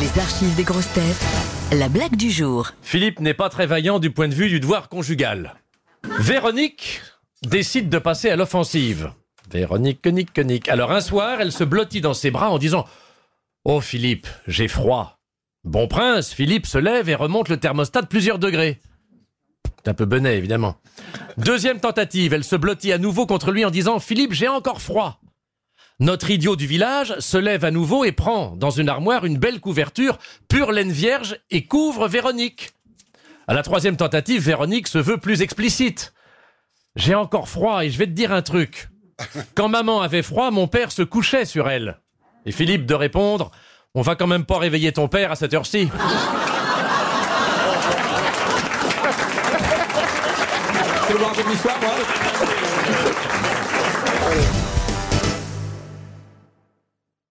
Les archives des grosses têtes. La blague du jour. Philippe n'est pas très vaillant du point de vue du devoir conjugal. Véronique décide de passer à l'offensive. Véronique, nique, nique. Alors un soir, elle se blottit dans ses bras en disant Oh Philippe, j'ai froid. Bon prince, Philippe se lève et remonte le thermostat de plusieurs degrés. C'est un peu benet, évidemment. Deuxième tentative, elle se blottit à nouveau contre lui en disant Philippe, j'ai encore froid. Notre idiot du village se lève à nouveau et prend dans une armoire une belle couverture, pure laine vierge, et couvre Véronique. À la troisième tentative, Véronique se veut plus explicite. J'ai encore froid et je vais te dire un truc. Quand maman avait froid, mon père se couchait sur elle. Et Philippe de répondre On va quand même pas réveiller ton père à cette heure-ci.